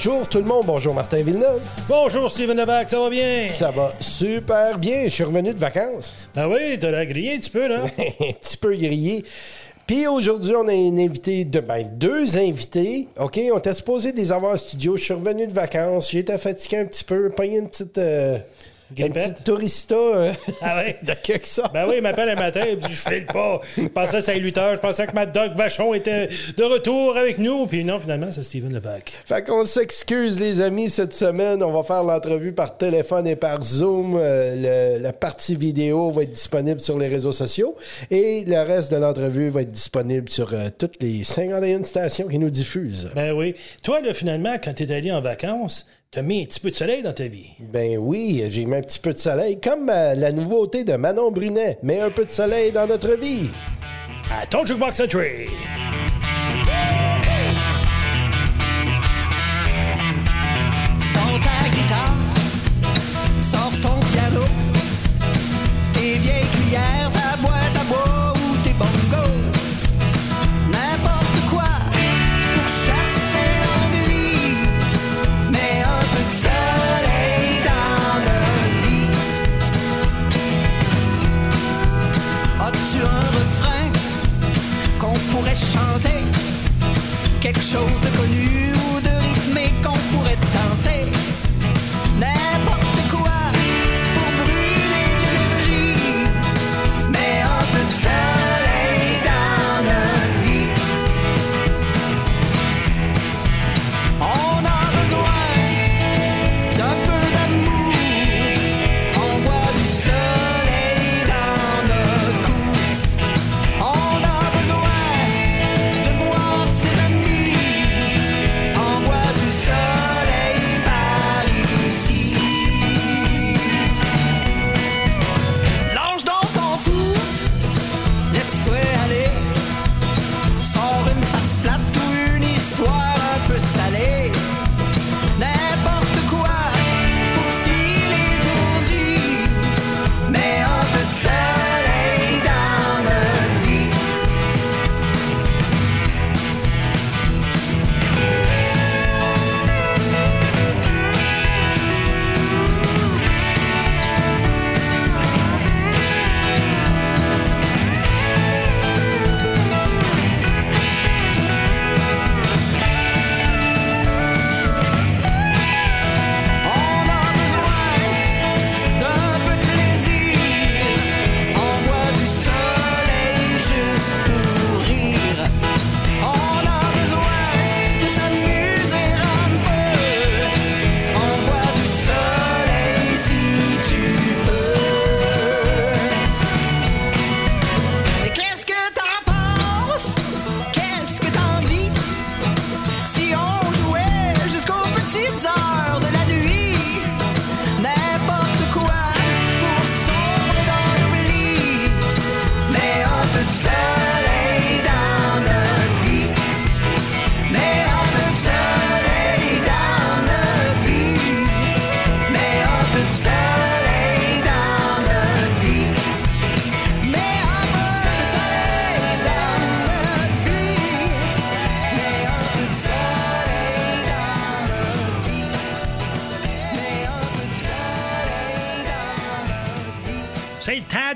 Bonjour tout le monde, bonjour Martin Villeneuve. Bonjour Steven Levac, ça va bien? Ça va super bien, je suis revenu de vacances. Ben oui, t'as la grillé un petit peu, là. un petit peu grillé. Puis aujourd'hui, on a une invité de ben, deux invités. OK, on était supposé des avoir en studio. Je suis revenu de vacances. J'ai été fatigué un petit peu, pogné une petite. euh, une Grippette? petite tourista euh, Ah ouais? de quelque sorte. Ben oui, il m'appelle un matin, il me dit Je file pas. Je pensais que c'était 8 heures, je pensais que Mad Dog Vachon était de retour avec nous. Puis non, finalement, c'est Steven Levac. Fait qu'on s'excuse, les amis, cette semaine. On va faire l'entrevue par téléphone et par Zoom. Euh, le- la partie vidéo va être disponible sur les réseaux sociaux. Et le reste de l'entrevue va être disponible sur euh, toutes les 51 stations qui nous diffusent. Ben oui. Toi, là, finalement, quand t'es allé en vacances, t'as mis un petit peu de soleil dans ta vie. Ben oui, j'ai mis un petit peu de soleil, comme euh, la nouveauté de Manon Brunet. Mets un peu de soleil dans notre vie. À ton Jukebox Century. Quelque chose de connu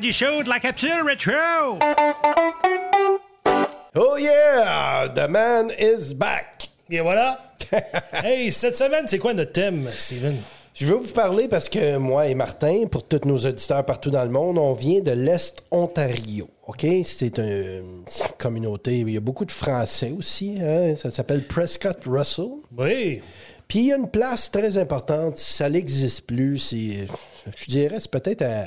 du show de la capsule rétro. Oh yeah! The man is back! Et voilà. hey, cette semaine, c'est quoi notre thème, Steven? Je veux vous parler parce que moi et Martin, pour tous nos auditeurs partout dans le monde, on vient de l'Est Ontario. OK? C'est une communauté. Il y a beaucoup de Français aussi. hein? Ça s'appelle Prescott Russell. Oui. Puis il y a une place très importante. Ça n'existe plus. C'est, je dirais, c'est peut-être à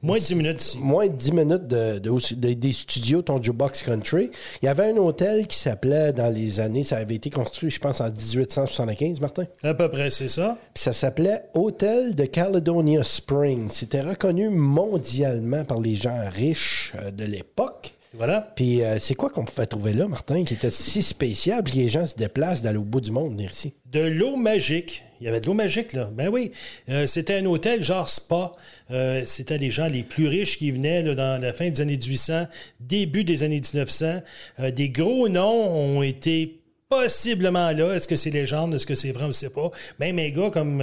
Moins de 10 minutes ici. moins de 10 minutes de, de- de- des studios, ton Jukebox Country. Il y avait un hôtel qui s'appelait, dans les années, ça avait été construit, je pense, en 1875, Martin. À peu près, c'est ça. Puis ça s'appelait Hôtel de Caledonia Springs. C'était reconnu mondialement par les gens riches euh, de l'époque. Voilà. Puis euh, c'est quoi qu'on pouvait trouver là, Martin, qui était si spécial, puis les gens se déplacent d'aller au bout du monde venir ici? De l'eau magique. Il y avait de l'eau magique, là. Ben oui. Euh, c'était un hôtel genre spa. Euh, c'était les gens les plus riches qui venaient là, dans la fin des années 1800, début des années 1900. Euh, des gros noms ont été possiblement là. Est-ce que c'est légende? Est-ce que c'est vrai? On ne sait pas. Même un gars comme.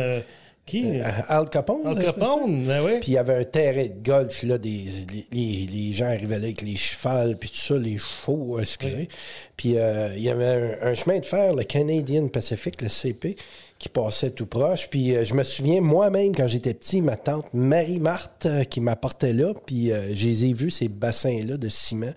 qui? Al Capone. Al? Capone, ben oui. Puis il y avait un terrain de golf, là, des, les, les- gens arrivaient là avec les chevals, puis tout ça, les chevaux, excusez. Puis euh, il y avait un, un chemin de fer, le Canadian Pacific, le CP, qui tout proche. Puis euh, je me souviens, moi-même, quand j'étais petit, ma tante Marie-Marthe, euh, qui m'apportait là, puis euh, je les ai vus, ces bassins-là de ciment.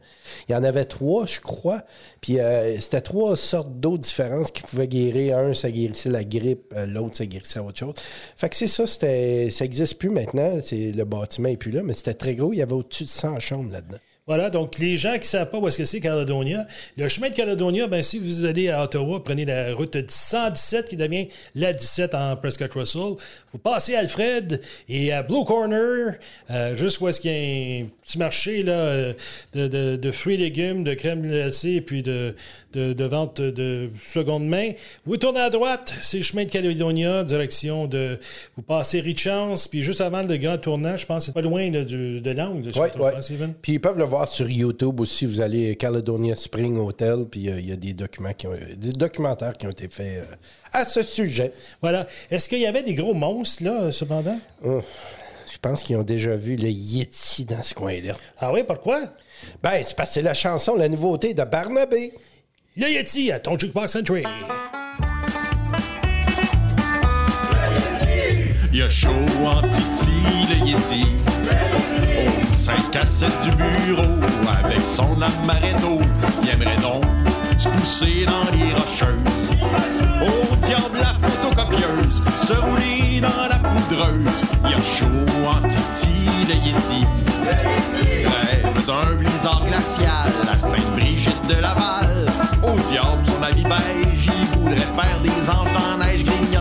Il y en avait trois, je crois. Puis c'était trois sortes d'eau différentes qui pouvaient guérir. Un, ça guérissait la grippe, l'autre, ça guérissait autre chose. Fait que c'est ça, ça n'existe plus maintenant. C'est, le bâtiment n'est plus là, mais c'était très gros. Il y avait au-dessus de 100 chambres là-dedans. Voilà, donc les gens qui ne savent pas où est-ce que c'est Caledonia, le chemin de Caledonia, ben, si vous allez à Ottawa, prenez la route 117 qui devient la 17 en Prescott Russell. Vous passez à Alfred et à Blue Corner, euh, juste où est-ce qu'il y a un petit marché là, euh, de, de- de fruits et légumes, de crème glacée et puis de, de, de vente de seconde main. Vous tournez à droite, c'est le chemin de Caledonia, direction de. Vous passez Richance, puis juste avant le grand tournage, je pense que c'est pas loin là, du- de l'angle. hein, Steven? Puis ils peuvent le voir sur YouTube aussi. Vous allez Caledonia Spring Hotel, puis euh, il y a des documents qui ont, des documentaires qui ont été faits euh, à ce sujet. Voilà. Est-ce qu'il y avait des gros monstres, là, cependant? Ouf. Je pense qu'ils ont déjà vu le Yeti dans ce coin-là. Ah oui, pourquoi? Ben, c'est parce que c'est la chanson, la nouveauté de Barnabé. Le Yeti à ton Jukebox Entry. Il y a chaud en titi, le Yeti. Au 5 à 7 du bureau, avec son amaretto. Il aimerait donc se pousser dans les rocheuses. Au diable la photocopieuse, se rouler dans la poudreuse. Il a chaud en titi, le Yeti. Rêve d'un blizzard glacial à Sainte-Brigitte de Laval. Au diable, son habit beige, il voudrait faire des anges en neige, grignote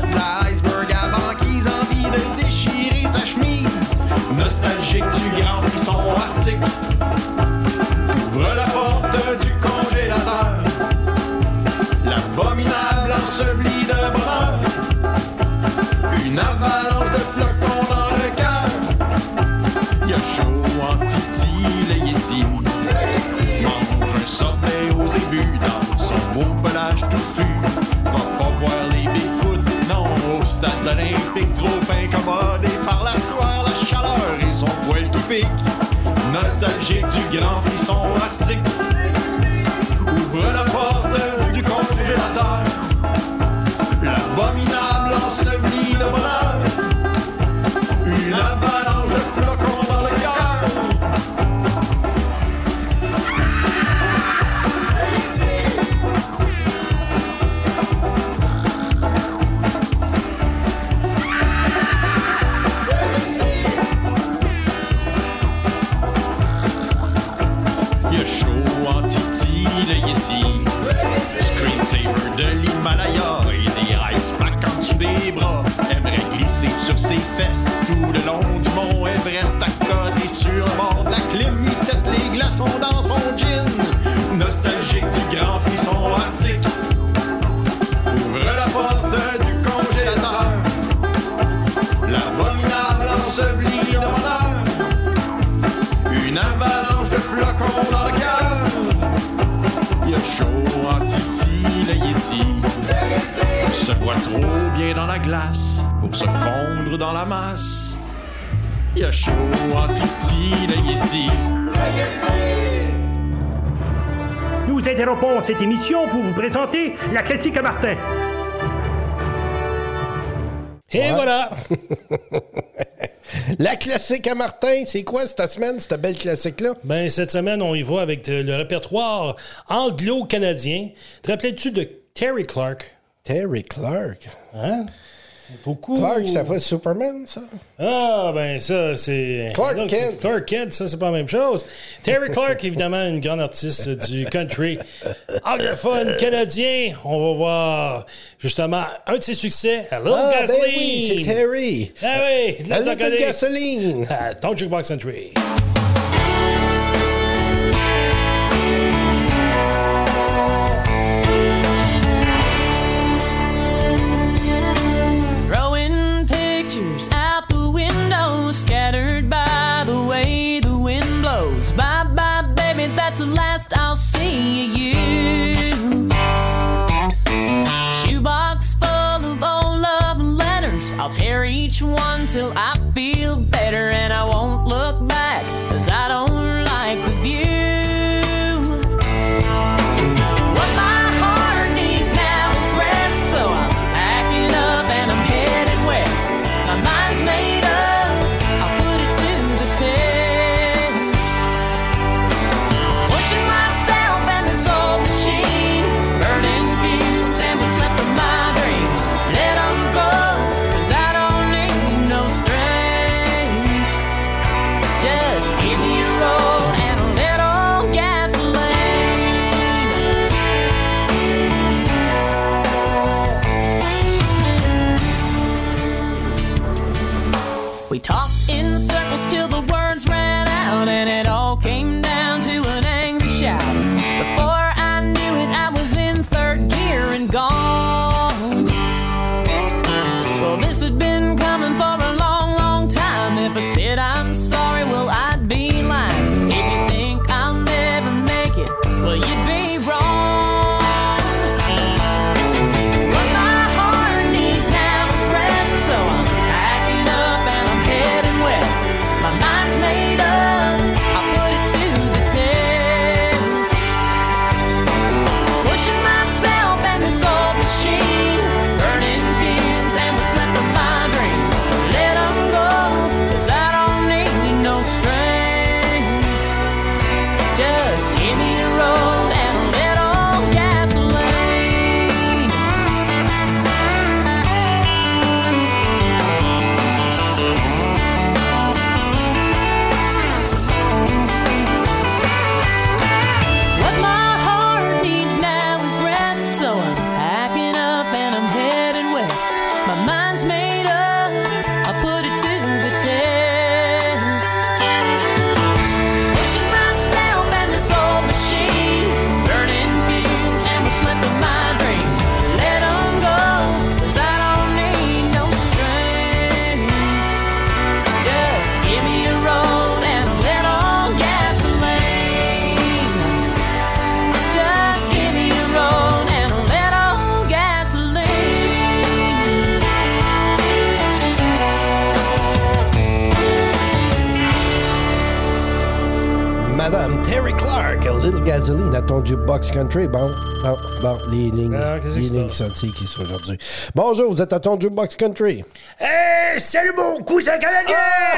Nostalgique du grand frisson arctique. Ouvre la porte du congélateur. L'abominable enseveli de bonheur. Une avalanche de flocons dans le cœur. Il y a chaud en titi, le Yeti. Mange un sorbet aux ébus dans son beau pelage touffu. Va pas voir les Bigfoot, non, au stade olympique, trop Nostalgique du grand frisson dans la glace pour se fondre dans la masse. Il y a chaud en titi, le Yeti. Nous interrompons cette émission pour vous présenter la classique à Martin. Et voilà. La classique à Martin, c'est quoi cette semaine, cette belle classique-là? Ben, cette semaine, on y va avec euh, le répertoire anglo-canadien. Te rappelais-tu de Terry Clark? Terry Clark. Hein? C'est beaucoup. Clark, ça fait Superman, ça? Ah, ben ça, c'est... Clark Là, Kent. Clark Kent, ça, c'est pas la même chose. Terry Clark, évidemment, une grande artiste du country anglophone canadien. On va voir, justement, un de ses succès, Little Ah, ben Gasoline. oui, c'est Terry. Ah oui, Gasoline. gasoline. Ah, ton Jukebox Entry. One till I been a gasoline à ton jukebox country. Bon, bon, les lignes, Ah, qu'est-ce les lignes passe? senties qui sont aujourd'hui. Bonjour, vous êtes à ton jukebox country. Hey, salut mon cousin canadien!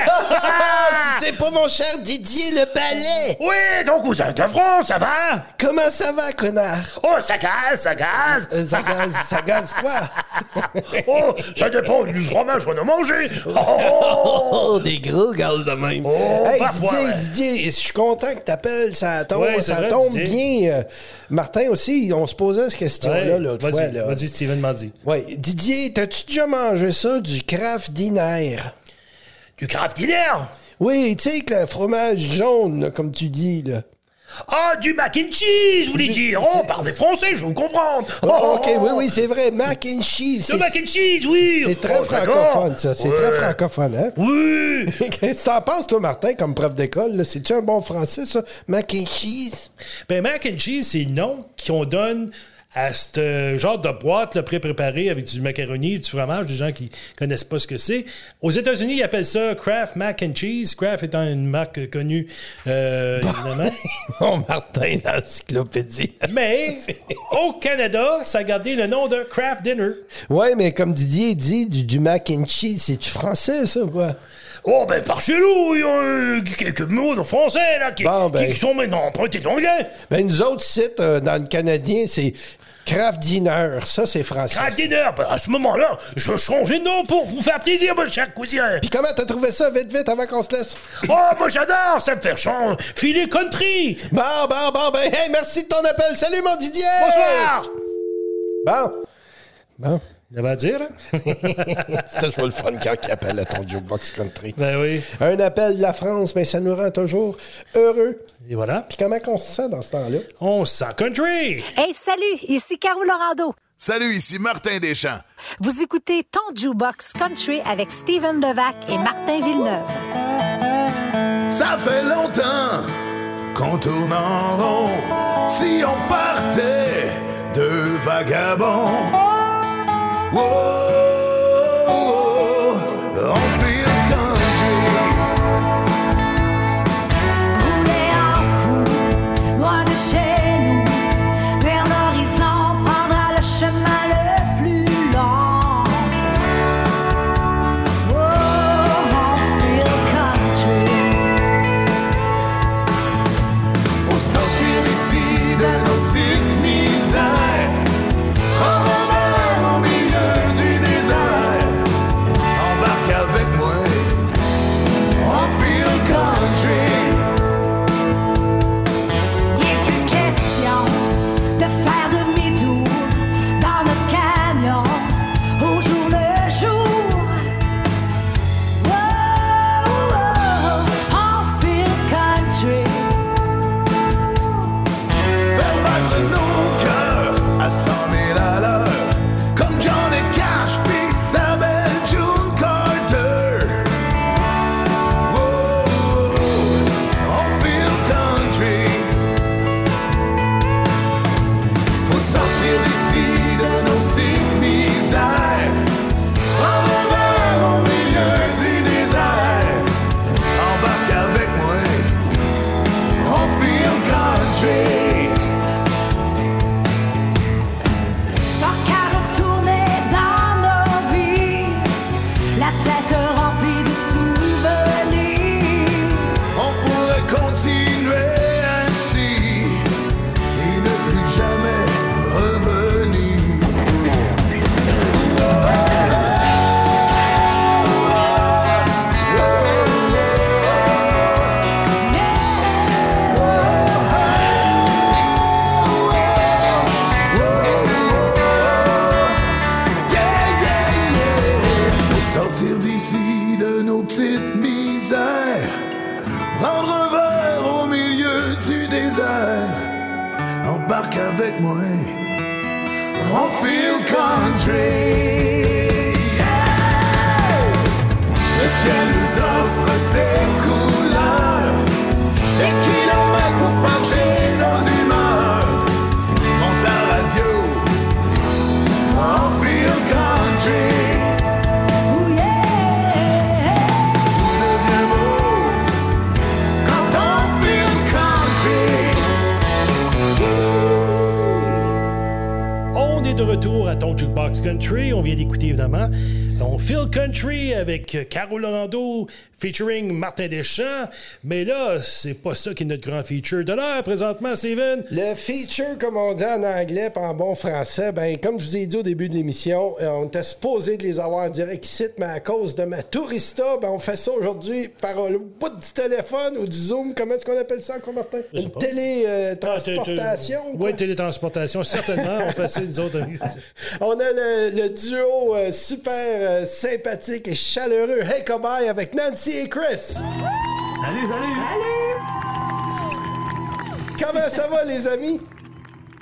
C'est pas mon cher Didier le ballet. oui, ton cousin de France, ça va? Comment ça va, connard? Oh, ça gaz, ça gaz! Euh, Ça gaze, ça gaze quoi? oh, ça dépend du fromage qu'on a mangé! Oh! Oh, des gros gaz de même. Oh, hey, parfois, Didier, ouais. Didier, je suis content que t'appelles, ça tombe, ça vrai, tombe Didier. bien. Euh, Martin aussi, on se posait cette question-là Ouais, l'autre fois. Vas-y, là. vas-y, Steven m'a dit. Ouais. Didier, t'as-tu déjà mangé ça, du craft dinner? Du craft dinner? Oui, tu sais, que le fromage jaune, là, comme tu dis, là. Ah, du mac and cheese, vous voulez dire? Oh, parlez français, je vous comprendre! Oh, Oh, OK, oui, oui, c'est vrai, mac and cheese. Le C'est mac and cheese, oui! c'est très Oh, francophone, ça. C'est Ouais. très francophone, hein? Oui! Qu'est-ce que t'en penses, toi, Martin, comme prof d'école? C'est-tu un bon français, ça? Mac and cheese? Ben, mac and cheese, c'est le nom qu'on donne à ce genre de boîte là, pré-préparée avec du macaroni, du fromage, des gens qui connaissent pas ce que c'est. Aux États-Unis, ils appellent ça Kraft Mac and Cheese. Kraft étant une marque connue, euh, évidemment. Bon, Martin, l'encyclopédie. Mais au Canada, ça a gardé le nom de Kraft Dinner. Ouais, mais comme Didier dit, du, du mac and cheese, c'est-tu français, ça, ou quoi? Oh, ben, par chez nous, il y a euh, quelques mots de français, là, qui, Bon, ben. qui sont maintenant empruntés d'anglais. Ben, nous autres, sites, euh, dans le Canadien, c'est craft dinner. Ça, c'est français. Craft dinner, ben, à ce moment-là, je changeais de nom pour vous faire plaisir, mon cher cousin. Puis comment t'as trouvé ça, vite, vite, avant qu'on se laisse? Oh, moi j'adore, ça me fait changer. Filet country! Bon, bon, bon, ben, hey, merci de ton appel. Salut, mon Didier! Bonsoir. Bon. Bon. Il avait à dire, hein? C'était toujours le fun quand il appelle à ton jukebox country. Ben oui. Un appel de la France, mais ça nous rend toujours heureux. Et voilà. Puis comment qu'on se sent dans ce temps-là? On se sent country! Hey, salut, ici Caro Lorando. Salut, ici Martin Deschamps. Vous écoutez Ton Jukebox Country avec Steven Levac et Martin Villeneuve. Ça fait longtemps qu'on tourne en rond. Si on partait deux vagabonds. Wow, Caro Lorando featuring Martin Deschamps. Mais là, c'est pas ça qui est notre grand feature de l'heure présentement, Steven. Le feature, comme on dit en anglais, pas en bon français, ben, comme je vous ai dit au début de l'émission, euh, on était supposé de les avoir en direct ici, mais à cause de ma tourista, ben, on fait ça aujourd'hui par le bout du téléphone ou du Zoom. Comment est-ce qu'on appelle ça encore, Martin? Une télétransportation? Oui, télétransportation, certainement. on fait ça, nous autres. On a le, le duo euh, super euh, sympathique et chaleureux Hey Cobaye avec Nancy et Chris. Salut, salut! Comment ça va, les amis?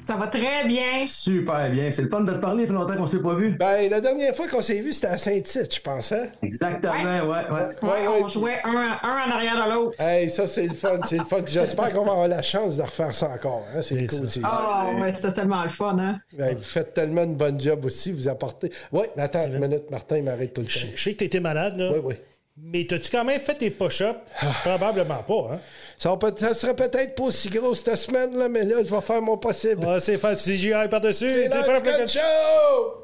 Ça va très bien. Super bien. C'est le fun de te parler. Ça fait longtemps qu'on s'est pas vu. Ben, la dernière fois qu'on s'est vu, c'était à Saint-Tite, je pense, hein? Exactement, ouais, ouais. Ouais, Ouais, on ouais. jouait un, un en arrière de l'autre. Hey, ça, c'est le fun, c'est le fun. J'espère qu'on va avoir la chance de refaire ça encore. Hein? C'est C'est cool. ça. c'est- Ah, ouais, c'était tellement le fun, hein? Ben, vous faites tellement une bonne job aussi, vous apportez. Oui, attends une minute, Martin, il m'arrête tout le Je temps. je sais que t'étais malade, là. Oui, oui. Mais t'as-tu quand même fait tes push-ups? Probablement pas, hein? Ça, va peut- ça serait peut-être pas aussi gros cette semaine, là, mais là, je vais faire mon possible. Ah, c'est faire du CGI par-dessus. C'est Gun Show!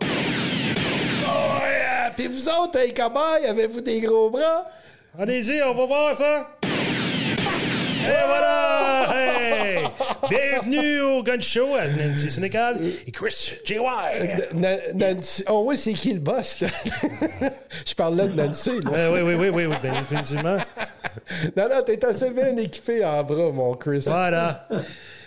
Oh, yeah! Puis vous autres, hey, cobayes, avez-vous des gros bras? Allez-y, on va voir ça. Et voilà! Hey! Bienvenue au Gun Show à Nancy Sénécal et Chris J.Y. Na- Nancy... Oh oui, c'est qui le boss, là? je parle là de Nancy, là. Euh, oui, oui, oui, oui, oui, bien, définitivement. Non, non, t'es assez bien équipé en bras, mon Chris. Voilà.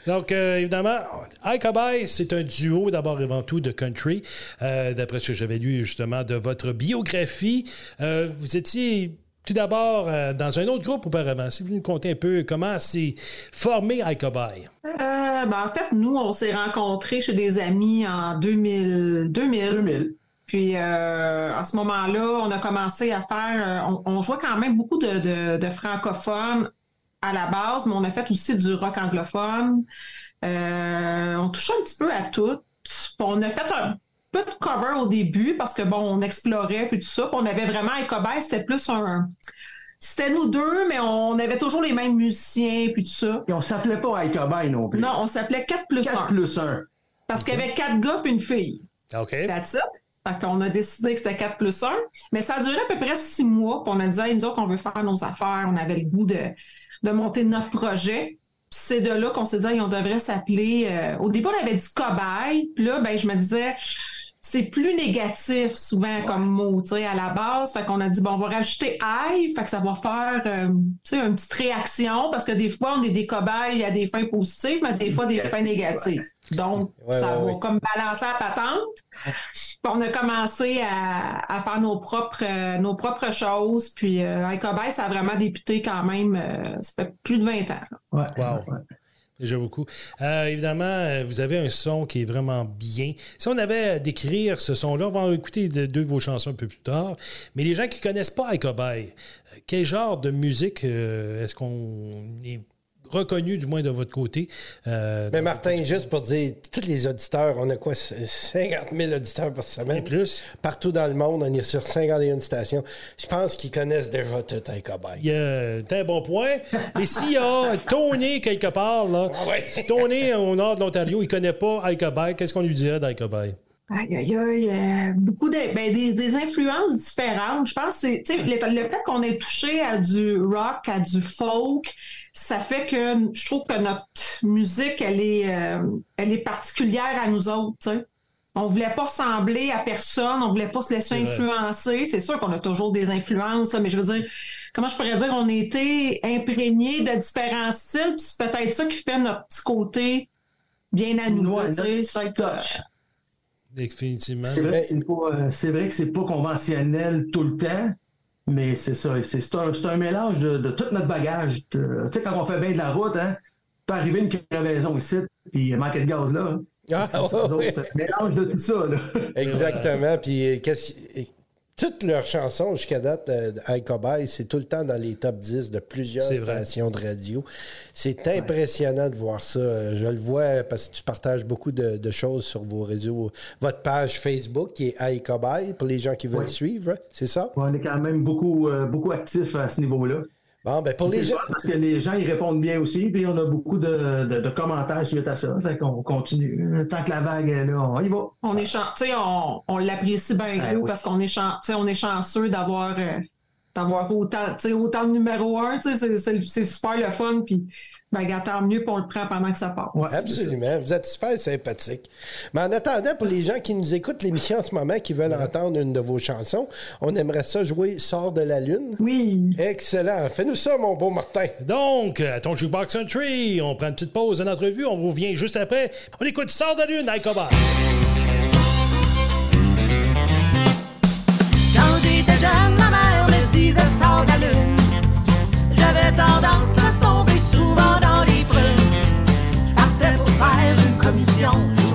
Donc, euh, évidemment, I Cowboy, c'est un duo d'abord et avant tout de country. Euh, D'après ce que j'avais lu justement de votre biographie, euh, vous étiez tout d'abord euh, dans un autre groupe auparavant. Si vous nous contez un peu comment s'est formé I Cowboy. Euh, ben, en fait, nous, on s'est rencontrés chez des amis en 2000. 2000. 2000. Puis, euh, à ce moment-là, on a commencé à faire. euh, on, on jouait quand même beaucoup de, de, de francophones à la base, mais on a fait aussi du rock anglophone. Euh, on touchait un petit peu à tout. On a fait un peu de cover au début parce que, bon, on explorait puis tout ça. Puis on avait vraiment un cobaye, c'était plus un. C'était nous deux, mais on avait toujours les mêmes musiciens puis tout ça. Et on s'appelait pas Icobay non plus. Non, on s'appelait 4 plus 4 1. plus 1. Parce qu'il y avait quatre gars puis une fille. OK. That's it. Fait qu'on a décidé que c'était 4 plus 1. Mais ça a duré à peu près six mois. Puis on a dit, Hey, nous autres, on veut faire nos affaires. On avait le goût de, de monter notre projet. Puis c'est de là qu'on s'est dit, Hey, on devrait s'appeler. euh, Au début, on avait dit cobaye. Puis là, ben, je me disais, c'est plus négatif souvent comme mot, tu sais, à la base. Fait qu'on a dit, bon, on va rajouter aïe. Fait que ça va faire, euh, tu sais, une petite réaction. Parce que des fois, on est des cobayes à des fins positives, mais des fois, des fins négatives. Donc, Ouais, ça ouais, va ouais. comme balancer la patente. Puis on a commencé à, à faire nos propres, euh, nos propres choses. Puis euh, Icobay, ça a vraiment débuté quand même, euh, ça fait plus de 20 ans. Ouais. Wow. Déjà beaucoup. Euh, évidemment, euh, vous avez un son qui est vraiment bien. Si on avait à décrire ce son-là, on va en écouter de- deux de vos chansons un peu plus tard. Mais les gens qui connaissent pas Icobay, euh, quel genre de musique est-ce qu'on est reconnu, du moins de votre côté? euh, Mais Martin, juste pour dire, tous les auditeurs, on a quoi, 50 000 auditeurs par semaine? Et plus. Partout dans le monde, on est sur 51 stations. Je pense qu'ils connaissent déjà tout un cobaye. Il y a t'as un bon point. Mais s'il y a Tony quelque part, là, Ah ouais. si Tony au nord de l'Ontario, il connaît pas Icobay, qu'est-ce qu'on lui dirait d'Icobay? Aïe, aïe, aïe, euh, beaucoup de, ben, des, des influences différentes. Je pense que le, le fait qu'on ait touché à du rock, à du folk, ça fait que je trouve que notre musique, elle est, euh, elle est particulière à nous autres. tu sais. On voulait pas ressembler à personne, on voulait pas se laisser influencer. C'est sûr qu'on a toujours des influences, mais je veux dire, comment je pourrais dire, on a été imprégnés de différents styles, puis c'est peut-être ça qui fait notre petit côté bien à nous. Ouais, c'est que- Définitivement. C'est vrai, euh, c'est vrai que c'est pas conventionnel tout le temps, mais c'est ça. C'est un, un mélange de, de tout notre bagage. De- Tu sais, quand on fait bien de la route, hein, peut arriver une crevaison ici, puis il manquait de gaz là. hein. Ah, C'est ouais. un mélange de tout ça. Là. Exactement. Puis euh, qu'est-ce- toutes leurs chansons jusqu'à date euh, d'I c'est tout le temps dans les top 10 de plusieurs stations de radio. C'est impressionnant de voir ça. Euh, Je le vois parce que tu partages beaucoup de, de choses sur vos réseaux. Votre page Facebook qui est iCobay pour les gens qui veulent suivre, hein? c'est ça? On est quand même beaucoup, euh, beaucoup actifs à ce niveau-là. Bon, ben pour les gens. Parce que les gens ils répondent bien aussi, puis on a beaucoup de, de- de commentaires suite à ça. Fait qu'on continue. Tant que la vague est là, on y va. On est chan- tu sais, on, on l'apprécie bien Ben gros oui. parce qu'on est, chan- tu sais, on est chanceux d'avoir euh, d'avoir autant, tu sais, autant de numéro un. tu sais, C'est, super le fun. Puis, ben, tant mieux, puis on le prend pendant que ça passe. Ouais. Absolument. Vous êtes super sympathique. Mais en attendant, pour les gens qui nous écoutent l'émission en ce moment, qui veulent entendre une de vos chansons, on aimerait ça jouer Sort de la Lune. Oui. Excellent. Fais-nous ça, mon beau Martin. Donc, à ton jukebox country, on prend une petite pause de l'entrevue, on revient juste après. On écoute Sors de la lune, Icobot. Tendance à tomber souvent dans les prunes. Je partais pour faire une commission.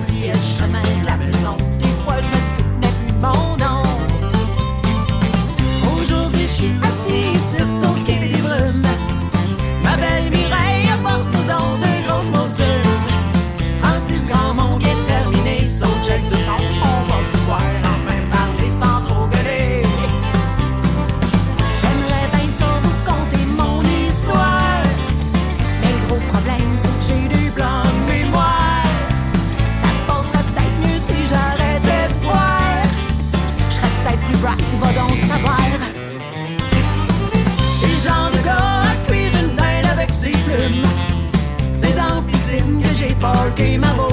dream boy.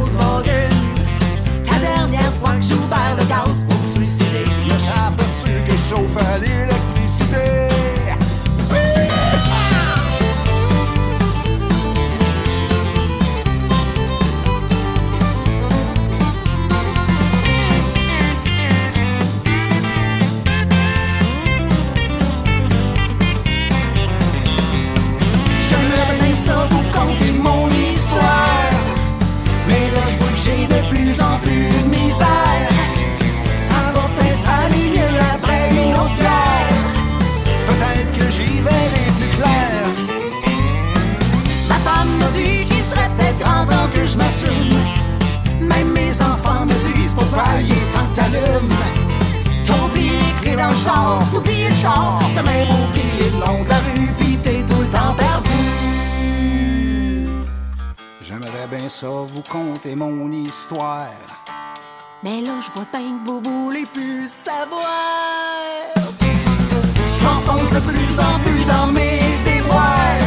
Histoire. Mais là, je vois bien que vous voulez plus le savoir. Je m'enfonce de plus en plus dans mes déboires.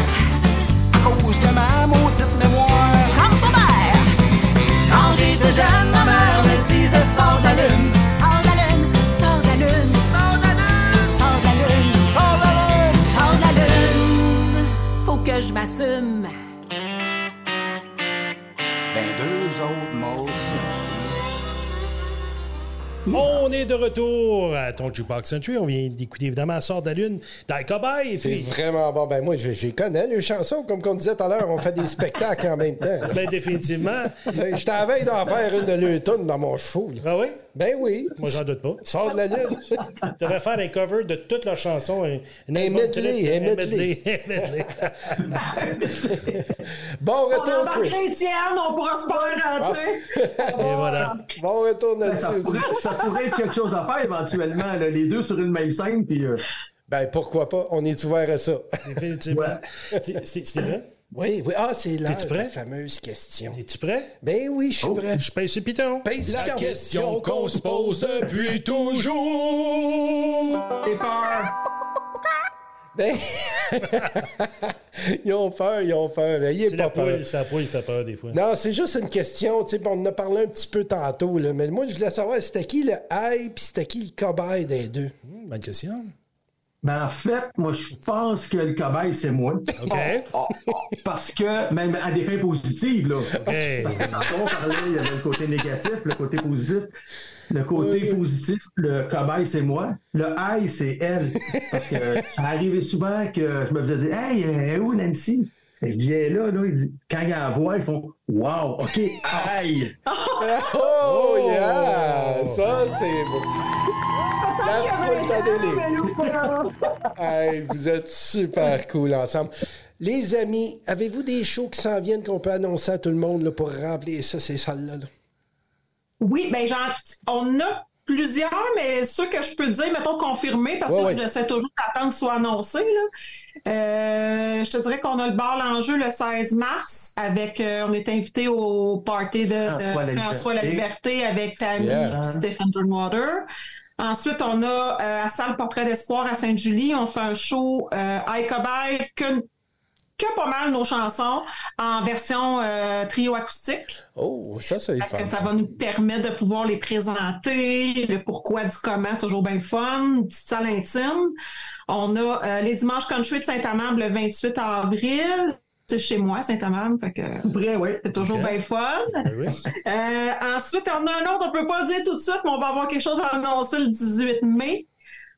À cause de ma maudite mémoire. Comme ta mère. Quand j'étais jeune, ma mère me disait Sors de la lune. Sors de la lune. Sors de la lune. Sors de la lune. Sors de la lune. Sors de la lune. Sors de la lune. Faut que je m'assume. Ben deux autres On est de retour à ton jukebox country. On vient d'écouter évidemment Sort de la lune d'Icobot. C'est vraiment bon. Ben moi, je, je connais, les chansons. Comme on disait tout à l'heure, on fait des spectacles en même temps. Ben, définitivement. Je t'avais d'en faire une de Leuton dans mon show. là. Ah oui? Ben oui. Moi, j'en doute pas. Sort de la lune. Je devrais faire un cover de toutes leurs chansons. Un, medley. Bon On retour, embarque Chris. chrétienne, on pourra se faire, tu sais. Et voilà. Bon retour, Nancy Ça pourrait, être quelque chose à faire éventuellement, là, les deux sur une même scène. Puis, euh, Ben pourquoi pas? On est ouvert à ça. Définitivement. C'est- c'est- vrai? Oui, oui. Ah, c'est là la fameuse question. Es-tu prêt? Ben oui, je suis prêt. Je pèse sur piton. Pèse La piton. question qu'on se pose depuis toujours. J'ai peur. Ben... ils ont peur, ils ont peur. Ben, il est C'est pas la peur. poule, c'est la poule, il fait peur des fois. Non, c'est juste une question, tu sais, on en a parlé un petit peu tantôt, là, mais moi, je voulais savoir, c'était qui le high, puis c'était qui le cobaye des deux? Hmm, bonne question. Ben, en fait, moi, je pense que le cobaye, c'est moi. OK. Parce que, même à des fins positives, là. OK. Parce que tantôt, on parlait, il y avait le côté négatif, le côté positif. Le côté positif, le cobaye, c'est moi. Le high, c'est elle. Parce que ça arrivait souvent que je me faisais dire Hey, euh, où Nancy? Et je disais là, là, il dit, quand ils la voient, ils font Wow, OK, aïe! Oh, yeah! Ça, c'est beau. Hey, vous êtes super cool ensemble. Les amis, avez-vous des shows qui s'en viennent qu'on peut annoncer à tout le monde là, pour remplir ça, ces salles-là? là? Oui, ben genre, on a plusieurs, mais ceux que je peux dire, mettons confirmés, parce Ouais, que ouais. j'essaie toujours d'attendre que ce soit annoncé. Là. Euh, je te dirais qu'on a le bar l'enjeu le 16 mars avec euh, on est invité au party de, de François La François La Liberté. Liberté avec Tammy Yeah. et Stephen Durnwater. Ensuite, on a euh, à Salle Portrait d'Espoir à Sainte-Julie, on fait un show euh, I Cobaye que, que pas mal nos chansons en version euh, trio acoustique. Oh, ça, c'est fun. ça ça. va nous permettre de pouvoir les présenter, le pourquoi du comment, c'est toujours bien fun, une petite salle intime. On a euh, les dimanches country de Saint-Amand le 28 avril. C'est chez moi, Saint-Amand, fait que Après, c'est toujours bien fun. Oui. Euh, ensuite, on a un autre, on peut pas le dire tout de suite, mais on va avoir quelque chose à annoncer le 18 mai.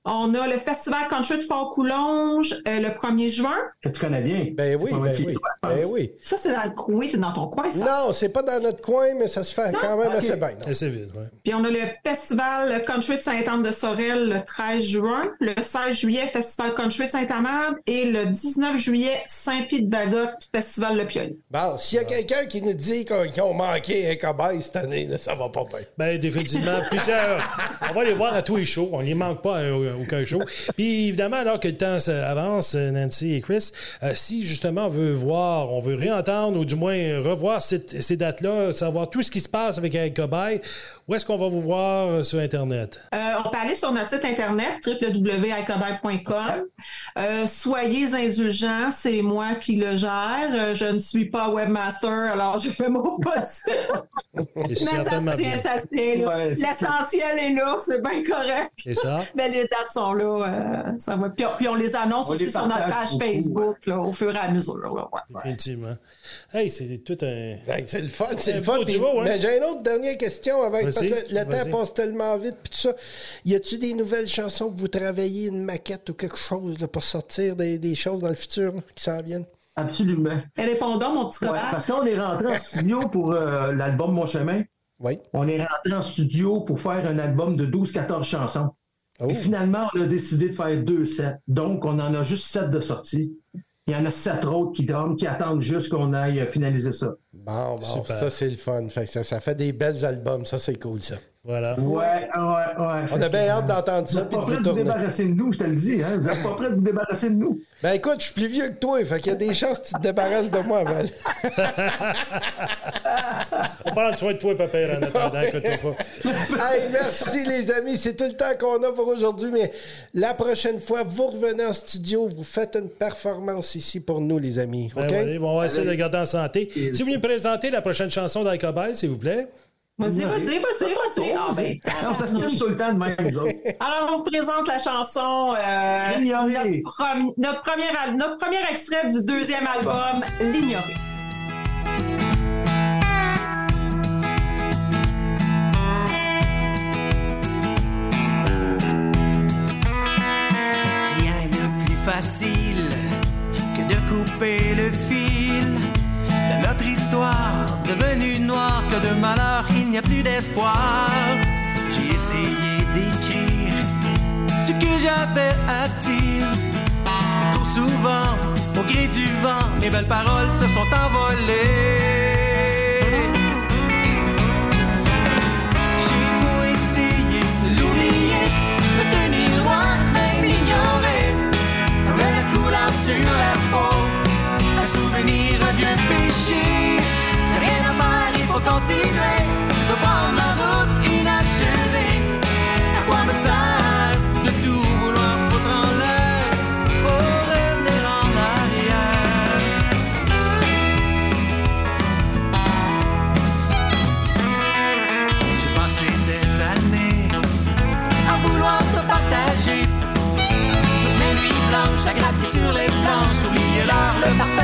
On a le Festival Country de Fort-Coulonge euh, le 1er juin. Que tu connais bien. Ben oui, ben oui. Ben oui. Ça, c'est dans le coin, c'est dans ton coin, ça? Non, c'est pas dans notre coin, mais ça se fait quand même ok. assez bien. Assez vite, ouais. Puis on a le festival Country de Sainte-Anne-de-Sorel le 13 juin, le 16 juillet, festival Country de Saint-Amand et le 19 juillet, Saint-Pie-de-Bagotte, festival Le Pionnier. Bon, s'il y a quelqu'un qui nous dit qu'on- qu'ils ont manqué un cobaye cette année, là, ça va pas bien. Ben, définitivement, plusieurs. On va les voir à tous les shows. On les manque pas à aucun show. Puis, évidemment, alors que le temps avance, Nancy et Chris, euh, si justement on veut voir, on veut réentendre ou du moins revoir cette- ces dates-là, savoir tout ce qui se passe avec Eric Cobaye, où est-ce qu'on va vous voir euh, sur Internet? Euh, on peut aller sur notre site internet www.icobaye.com. Euh, soyez indulgents, c'est moi qui le gère. Je ne suis pas webmaster, alors je fais mon possible. Mais ça se tient, ça se tient. Ouais, L'essentiel est là, c'est bien correct. C'est ça? Mais les dates sont là, euh, ça va. Puis, on- puis on les annonce On aussi les sur notre page beaucoup, Facebook là, au fur et à mesure. là, ouais. Définitivement. Hey, c'est tout un. Ben, c'est le fun, c'est le fun. hein? Mais j'ai une autre dernière question avant, parce que le, temps passe tellement vite, puis tout ça. Y a-tu des nouvelles chansons que vous travaillez, une maquette ou quelque chose là, pour sortir des, des choses dans le futur là, qui s'en viennent? Absolument. Et répondons, mon petit Ouais, parce qu'on est rentré en studio pour euh, l'album Mon Chemin. Oui. On est rentré en studio pour faire un album de 12-14 chansons. Oh. Et finalement, on a décidé de faire deux sets. Donc, on en a juste sept de sortie. Il y en a sept autres qui dorment, qui attendent juste qu'on aille finaliser ça. Bon, bon, Super. ça c'est le fun. Fait que ça, ça fait des belles albums, ça c'est cool ça. Voilà. Ouais, ouais, ouais. On a bien hâte d'entendre Vous ça n'êtes puis pas vous de vous débarrasser de nous, je te le dis. Hein? Vous n'êtes pas prêts de vous débarrasser de nous. Ben écoute, je suis plus vieux que toi, fait qu'il y a des chances que tu te débarrasses de moi, Val. On parle de toi de toi, papa, en attendant, écoute-toi pas. hey, merci les amis, c'est tout le temps qu'on a pour aujourd'hui, mais la prochaine fois, vous revenez en studio, vous faites une performance ici pour nous, les amis. Ben, OK? allez, on va essayer de le garder en santé. Si vous voulez me présenter la prochaine chanson d'Alcobal, s'il vous plaît. Vas-y, vas-y, vas-y, vas-y. Ah, ben, se tient tout le temps de même, nous autres. Alors, on vous présente la chanson euh, L'ignorer. notre, prom- notre premier notre premier extrait du deuxième album, L'ignorer. Rien de plus facile que de couper le fil de notre histoire devenue noire que de malheur il n'y a plus d'espoir. J'ai essayé d'écrire ce que j'avais à dire. Mais trop souvent, au gré du vent, mes belles paroles se sont envolées. J'ai beau essayer de l'oublier, me tenir loin, même l'ignorer. Comme la couleur sur la peau, un souvenir continuer de prendre la route inachevée. À quoi me sert de tout vouloir foutre en l'air pour revenir en arrière? J'ai passé des années à vouloir te partager toutes mes nuits blanches à gratter sur les planches, oublier l'heure, le parfait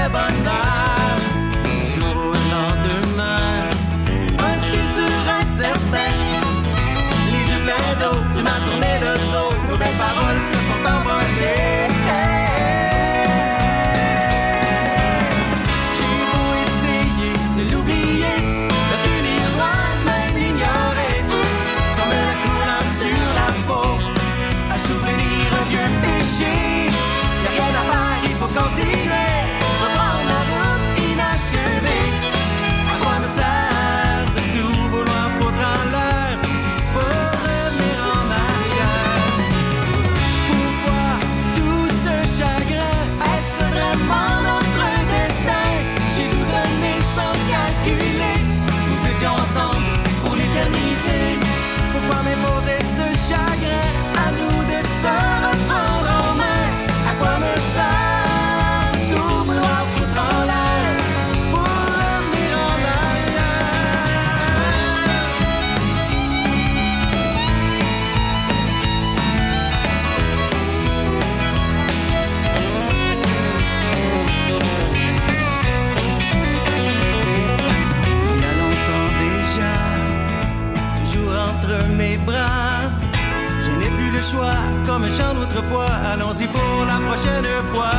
Allons-y pour la prochaine fois.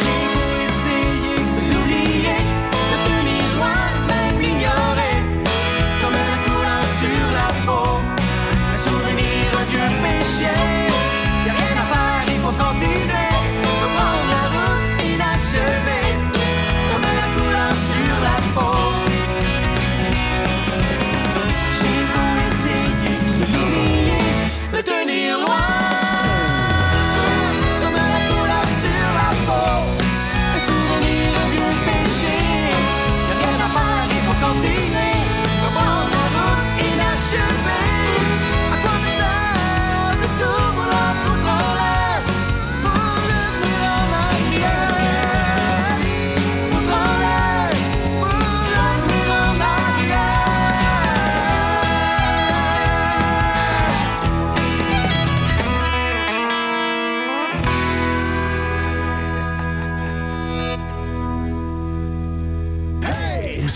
J'ai beau essayer de l'oublier, de tenir loin, même l'ignorer. Comme un couleur sur la peau, un souvenir, vieux péché.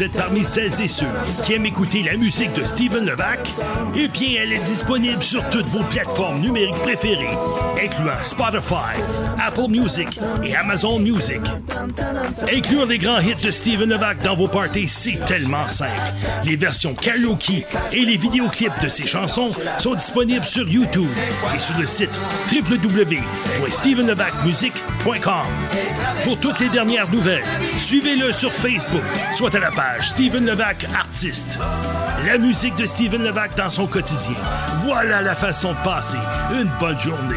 Vous êtes parmi celles et ceux qui aiment écouter la musique de Steven Levac? Eh bien, elle est disponible sur toutes vos plateformes numériques préférées, incluant Spotify, Apple Music et Amazon Music. Inclure les grands hits de Steven Levac dans vos parties, c'est tellement simple. Les versions karaoke et les vidéoclips de ses chansons sont disponibles sur YouTube et sur le site www.stevenlevacmusic.com. Pour toutes les dernières nouvelles, suivez-le sur Facebook, soit à la page Steven Levac Artiste. La musique de Steven Levac dans son quotidien. Voilà la façon de passer une bonne journée.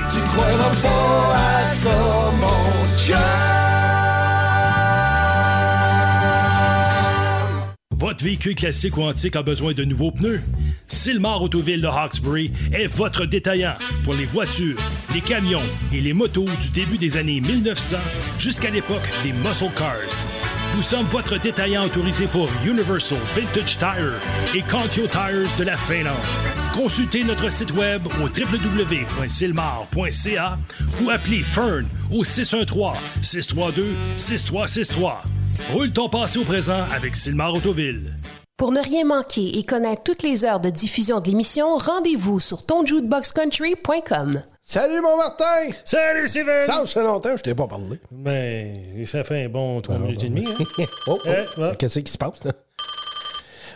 Votre véhicule classique ou antique a besoin de nouveaux pneus? Silmar Autoville de Hawkesbury est votre détaillant pour les voitures, les camions et les motos du début des années 1900 jusqu'à l'époque des muscle cars. Nous sommes votre détaillant autorisé pour Universal Vintage Tire et Contio Tires de la Finlande. Consultez notre site web au www.silmar.ca ou appelez Fern au 613-632-6363. Roule ton passé au présent avec Silmar Autoville. Pour ne rien manquer et connaître toutes les heures de diffusion de l'émission, rendez-vous sur tonjukeboxcountry.com. Salut mon Martin! Salut Steven! Ça fait longtemps, je t'ai pas parlé. Ben, ça fait un bon 3 minutes et demie. hein? oh, oh. Eh, voilà. Qu'est-ce qui se passe là?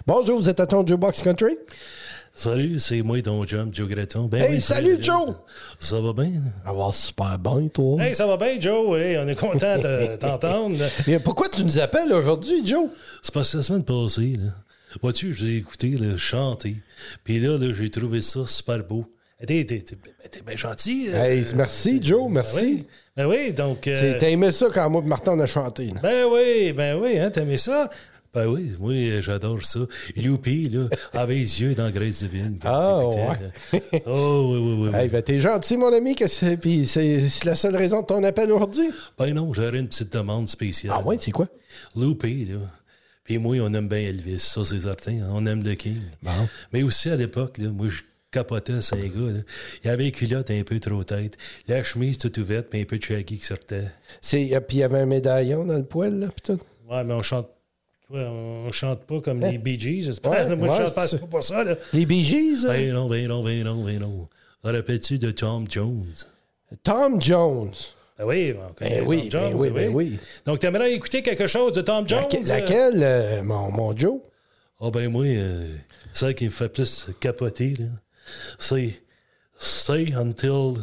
Bonjour, vous êtes à ton Box Country? Salut, c'est moi ton chum, Joe Greton. Ben Hey, oui, salut, Joe! Ça va bien? Ça va super bien, toi. Hey, ça va bien, Joe? Hey, on est content de t'entendre. Mais pourquoi tu nous appelles aujourd'hui, Joe? C'est parce que la semaine passée, là, vois-tu, je l'ai écouté là, chanter. Puis là, là, j'ai trouvé ça super beau. T'es t'es- t'es- ben, t'es bien gentil. euh, Hey, merci, Joe, ben merci. oui. Ben oui, donc. euh, T'as aimé ça quand moi et Martin on a chanté. là. Ben oui, ben oui, hein, t'aimais ça? Ben oui, moi, euh, j'adore ça. Loupé, là, avait les yeux dans la vigne. quand Ah, j'écoutais, là. Oh, oui, oui, oui. oui. Hey, ben, t'es gentil, mon ami, que c'est... Puis c'est la seule raison de ton appel aujourd'hui? Ben non, j'aurais une petite demande spéciale. Ah ouais, c'est quoi? Loupé, là. Puis moi, on aime bien Elvis, ça, c'est certain. On aime le King. Mais aussi, à l'époque, là, moi, je capotais à cinq gars. là. Il y avait les culottes un peu trop tête, la chemise toute ouverte, puis un peu de shaggy qui sortait. Euh, Puis il y avait un médaillon dans le poil, là, putain. Ouais, mais on chante. Ouais, on chante pas comme Hein? les Bee Gees, j'espère. Ouais, moi, je chante pas, c'est c'est pas pour ça, là. Les Bee Gees, hein? Ben non, ben non, ben non, ben non. Rappelles-tu de Tom Jones? Tom Jones. Ben oui, on connaît Ben oui, Tom Jones, ben oui, ben oui. Donc, t'aimerais écouter quelque chose de Tom Jones? Euh? laquelle, euh, mon, mon Joe? Ah ben moi, euh, ça qui me fait plus capoter, là, c'est Stay until...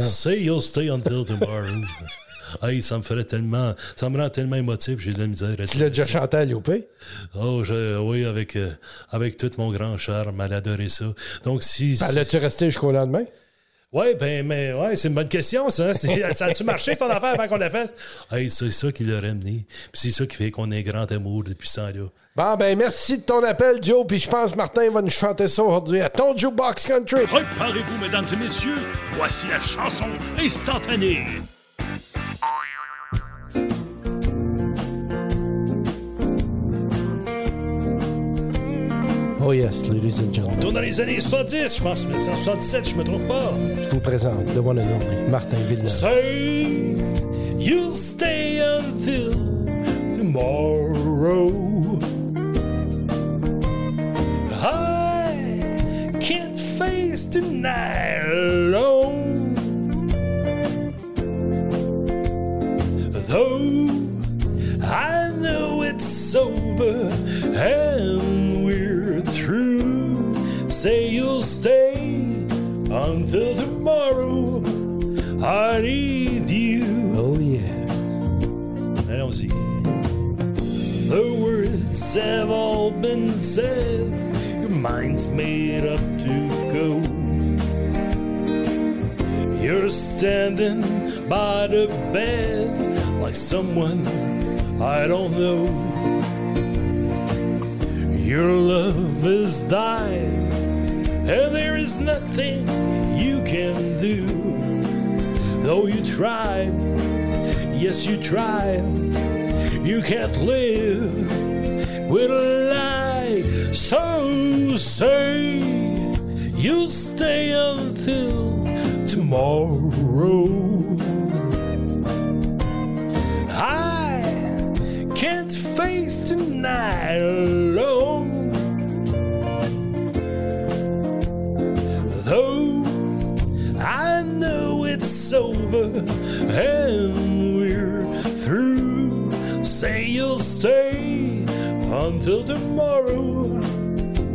Say you'll stay until tomorrow. hey, ça me ferait tellement... Ça me rend tellement émotif, j'ai de la misère Tu l'as déjà chanté à Loupé? Oh, je- oui, avec, euh, avec tout mon grand charme, elle adorait ça. Donc, si... Ben, L'as-tu resté jusqu'au lendemain? Oui, ben, mais ouais, c'est une bonne question, ça. Ça a-tu marché ton affaire avant qu'on la fasse? Hey, c'est ça qui l'a ramené. Puis c'est ça qui fait qu'on est grand amour depuis ce temps-là. Bon, ben merci de ton appel, Joe. Puis je pense que Martin va nous chanter ça aujourd'hui à ton Jukebox Country. Préparez-vous, mesdames et messieurs, voici la chanson instantanée. Oh yes, ladies and On gentlemen. tourne dans les années 70, je pense, 1977, je me trompe pas. Je vous présente le one and only Martin Villeneuve. Say you'll stay until tomorrow. I can't face tonight alone. Though I know it's over and. Say you'll stay until tomorrow. I need you. Oh yeah. Allons-y. The words have all been said. Your mind's made up to go. You're standing by the bed like someone I don't know. Your love has died, and there is nothing you can do. Though you try, yes, you try, you can't live with a lie. So say you'll stay until tomorrow. I can't face tonight it's over and we're through. Say you'll stay until tomorrow.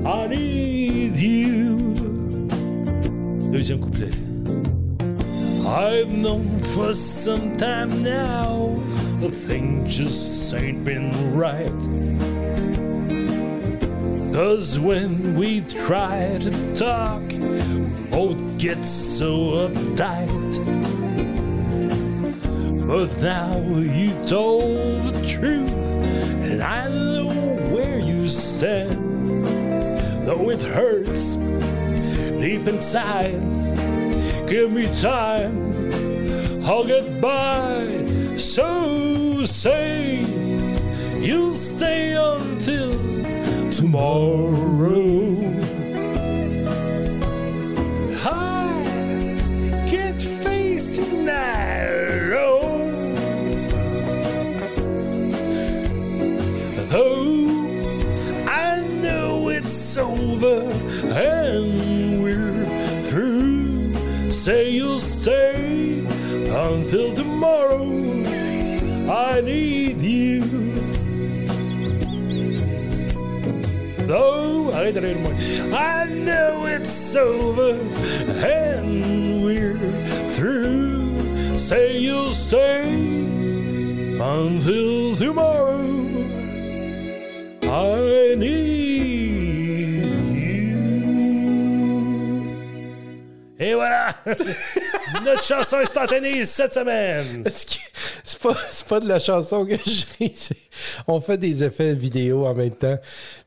I need you. Deuxième couplet. I've known for some time now the thing just ain't been right. Cause when we try to talk, both get so uptight. But now you told the truth, and I know where you stand. Though it hurts deep inside, give me time, I'll get by. So say you'll stay until tomorrow. I need you. Though I I know it's over and we're through. Say you'll stay until tomorrow. I need you. Et voilà! Notre chanson est instantanée cette semaine! c'est pas, pas de la chanson que je ris. On fait des effets vidéo en même temps.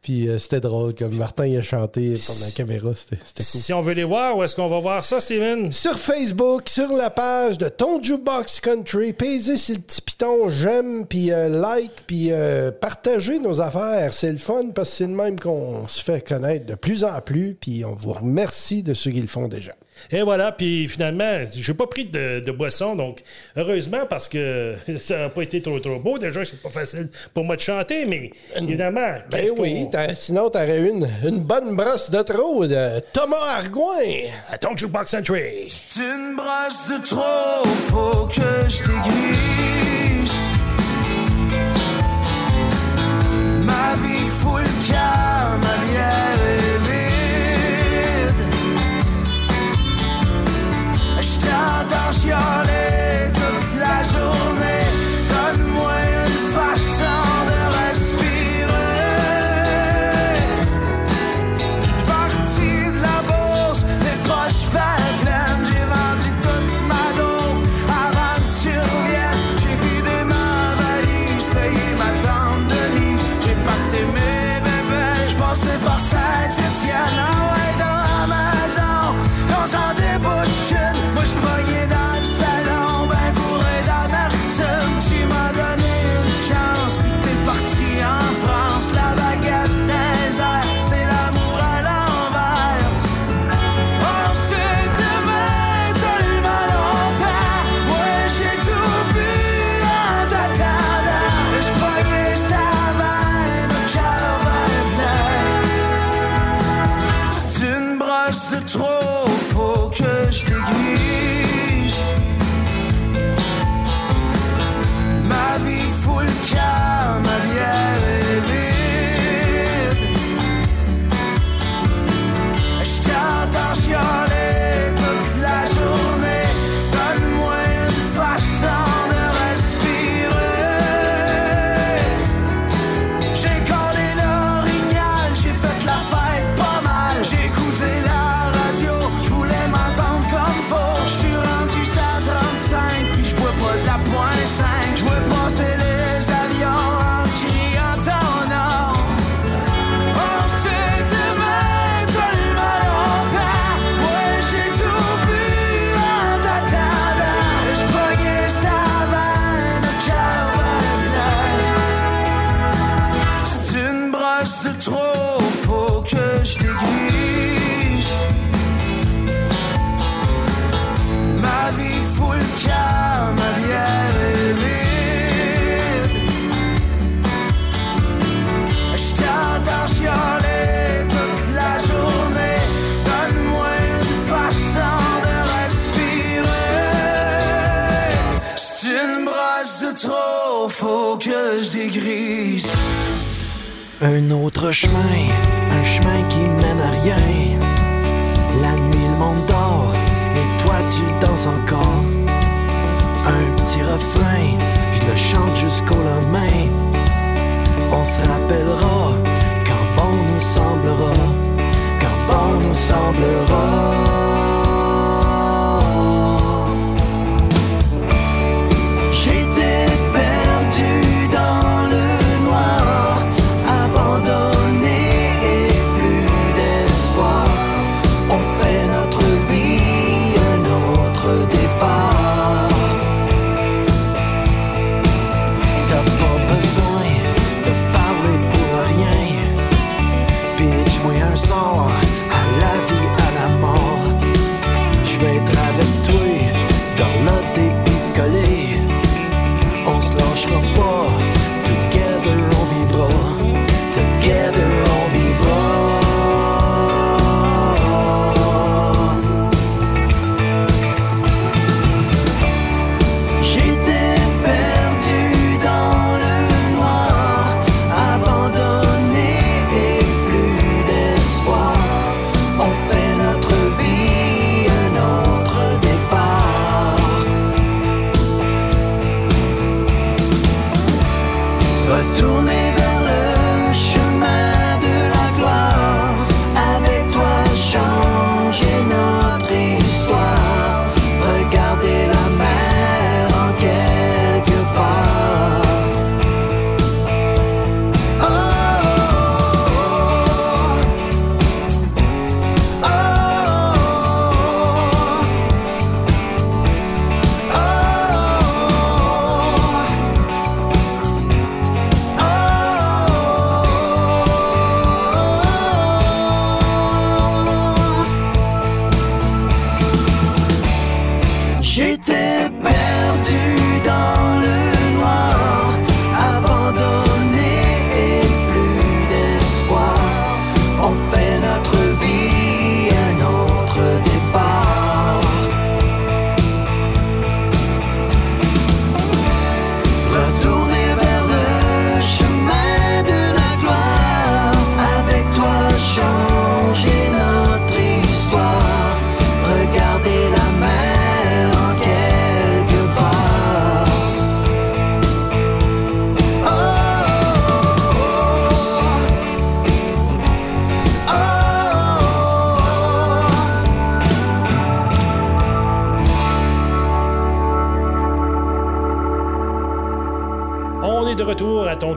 Puis euh, c'était drôle, comme Martin il a chanté pendant la caméra. C'était cool. Si on veut les voir, où est-ce qu'on va voir ça, Steven? Sur Facebook, sur la page de Ton Jukebox Country. Paisez sur le petit piton j'aime, puis euh, like, puis euh, partagez nos affaires. C'est le fun parce que c'est le même qu'on se fait connaître de plus en plus. Puis on vous remercie de ceux qui le font déjà. Et voilà, puis finalement, j'ai pas pris de, boisson, donc heureusement parce que ça n'a pas été trop trop beau. Déjà, c'est pas facile pour moi de chanter, mais évidemment. Ben oui, sinon t'aurais eu une, une bonne brosse de trop de Thomas Argoin. Attends que je box entry. C'est une brosse de trop, faut que je t'aiguise. Ma vie fout le cœur, ma vieille. I don't l'air.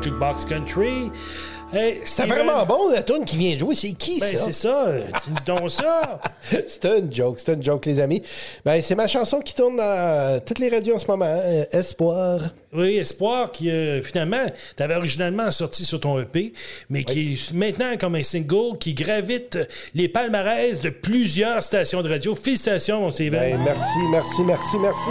Jukebox Country. Hey, C'était vraiment bon, la tune qui vient de jouer. C'est qui, Ben, ça? c'est ça. Tu me donnes ça. C'était une joke, c'était une joke, les amis. Ben, c'est ma chanson qui tourne dans toutes les radios en ce moment. hein. Espoir. Oui, Espoir, qui euh, finalement, t'avais originalement sorti sur ton EP, mais qui est maintenant comme un single qui gravite les palmarès de plusieurs stations de radio. Félicitations, mon Steven. Ben, merci, merci, merci, merci.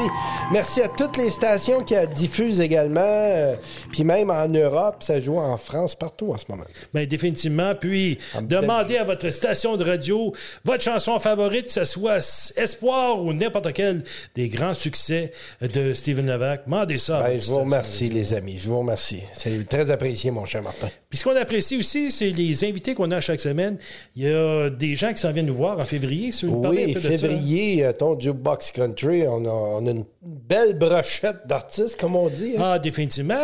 Merci à toutes les stations qui la diffusent également. euh, Puis même en Europe, ça joue en France, partout en ce moment. Ben, définitivement. Puis, demandez à votre station de radio votre chanson favorite, que ce soit Espoir ou n'importe quel des grands succès de Steven Levac. Demandez ça. Ben, vous station remercie, les amis. Je vous remercie. C'est très apprécié, mon cher Martin. Puis ce qu'on apprécie aussi, c'est les invités qu'on a chaque semaine. Il y a des gens qui s'en viennent nous voir en février. Si vous un Oui, peu de ça. février, euh, ton Jukebox Country, on a, on a une belle brochette d'artistes, comme on dit. hein. Ah, définitivement.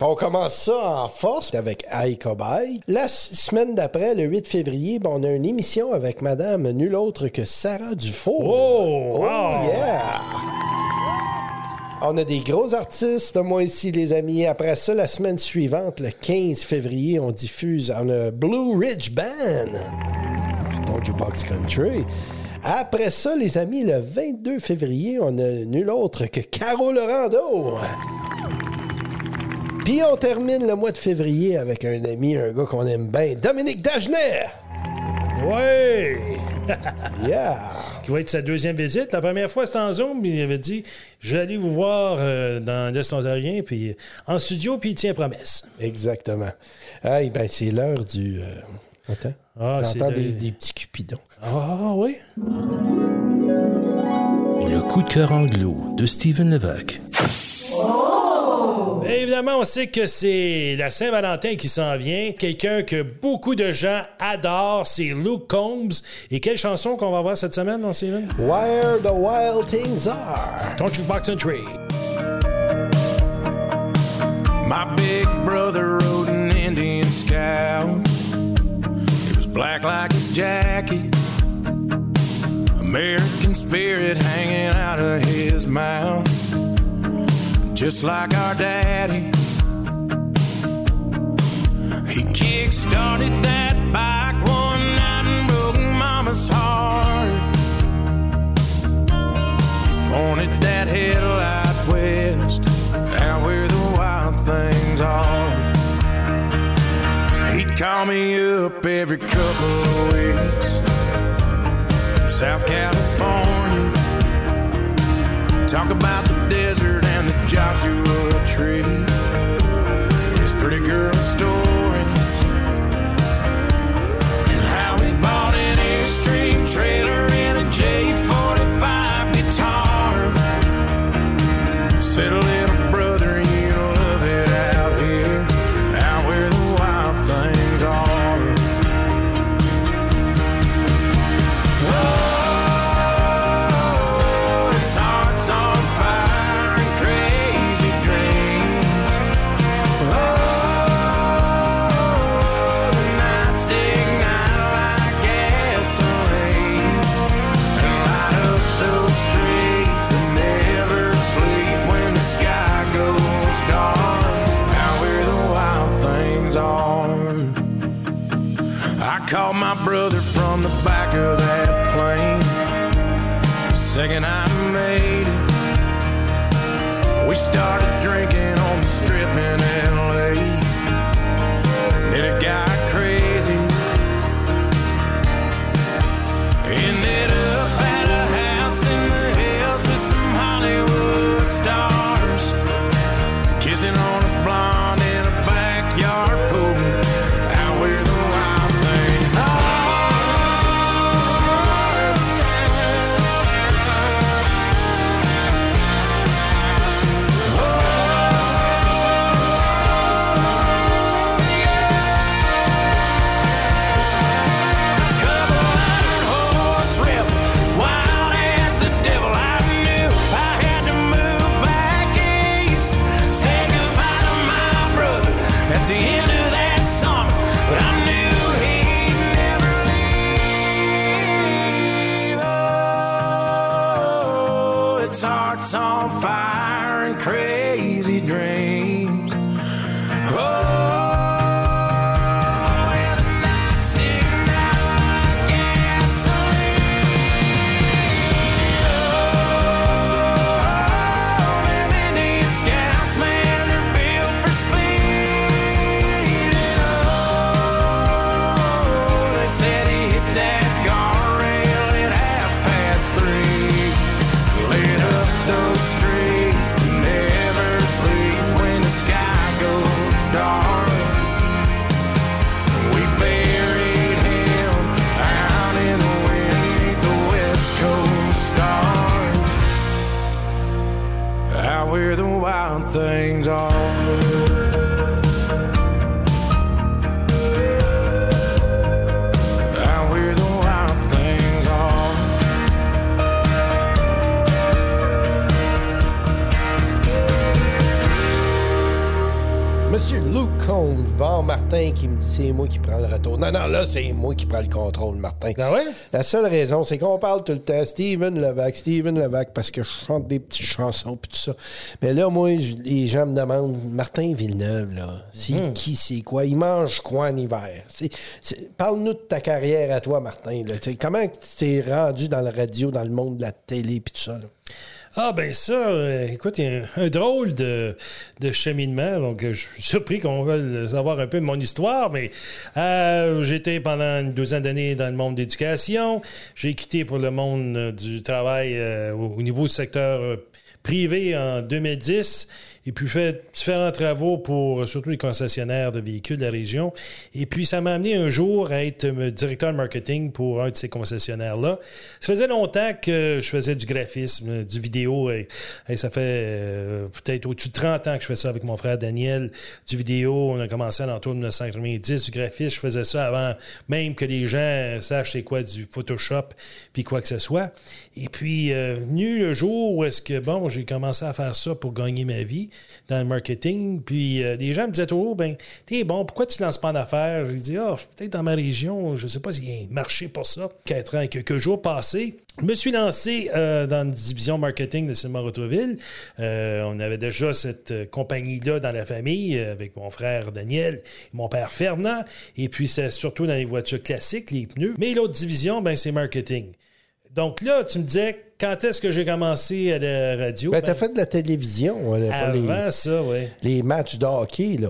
On commence ça en force avec Aïe Cobaye. La semaine d'après, le 8 février, ben, on a une émission avec madame nulle autre que Sarah Dufour. Oh, wow. yeah! On a des gros artistes, moi ici, les amis. Après ça, la semaine suivante, le 15 février, on diffuse. On a Blue Ridge Band. Ton Jukebox Country. Après ça, les amis, le 22 février, on a nul autre que Caro Lorando. Puis on termine le mois de février avec un ami, un gars qu'on aime bien, Dominique Dagenet. Ouais! Yeah! Qui va être sa deuxième visite. La première fois, c'était en Zoom. Il avait dit Je vais aller vous voir euh, dans l'Est ontarien, puis en studio, puis il tient promesse. Exactement. Hey, ben, c'est l'heure du. euh, Attends. Ah, c'est J'entends le- des, des petits cupidons. Ah, oui? Le coup de cœur anglo de Steven Levac. Évidemment, on sait que c'est la Saint-Valentin qui s'en vient. Quelqu'un que beaucoup de gens adorent, c'est Luke Combs. Et quelle chanson qu'on va voir cette semaine, mon Steven? Where the Wild Things Are. Ton Jukebox Country. My big brother rode an Indian scout. It was black like his jacket. American spirit hanging out of his mouth. Just like our daddy. He kick started that bike one night and broke mama's heart. He pointed that headlight west, out where the wild things are. He'd call me up every couple of weeks from South California. Talk about the desert and the c'est moi qui prends le contrôle, Martin. Ah ouais? La seule raison, c'est qu'on parle tout le temps Steven Levac, Steven Levac, parce que je chante des petites chansons puis tout ça. Mais là, moi, les gens me demandent, Martin Villeneuve, là, c'est Hmm. qui, c'est quoi? Il mange quoi en hiver? Parle-nous de ta carrière à toi, Martin. là. Comment tu t'es rendu dans la radio, dans le monde de la télé puis tout ça? là? Ah ben ça, euh, écoute, il y a un, drôle de, de cheminement, donc euh, je suis surpris qu'on veuille savoir un peu de mon histoire, mais euh, j'étais pendant une douzaine d'années dans le monde d'éducation, j'ai quitté pour le monde du travail au, au niveau du secteur privé en 2010 et puis fait différents travaux pour euh, surtout les concessionnaires de véhicules de la région. Et puis ça m'a amené un jour à être euh, directeur marketing pour un de ces concessionnaires-là. Ça faisait longtemps que je faisais du graphisme, euh, du vidéo, et, ça fait peut-être au-dessus de 30 ans que je fais ça avec mon frère Daniel, du vidéo. On a commencé à l'entour de 1990, du graphisme. Je faisais ça avant même que les gens sachent c'est quoi du Photoshop, puis quoi que ce soit. Et puis, venu le jour où est-ce que, bon, j'ai commencé à faire ça pour gagner ma vie dans le marketing, puis euh, les gens me disaient toujours, ben, t'es bon, pourquoi tu ne lances pas en affaires? J'ai dit, ah, peut-être dans ma région, je sais pas s'il y a un marché pour ça. Quatre ans et quelques jours passés, je me suis lancé euh, dans une division marketing de Cinéma Rotoville. Euh, on avait déjà cette compagnie-là dans la famille avec mon frère Daniel et mon père Fernand. Et puis, c'est surtout dans les voitures classiques, les pneus. Mais l'autre division, ben, c'est marketing. Donc là, tu me disais, quand est-ce que j'ai commencé à la radio? Ben, Ben, t'as fait de la télévision, là, pas les- avant ça, oui. les matchs de hockey, là.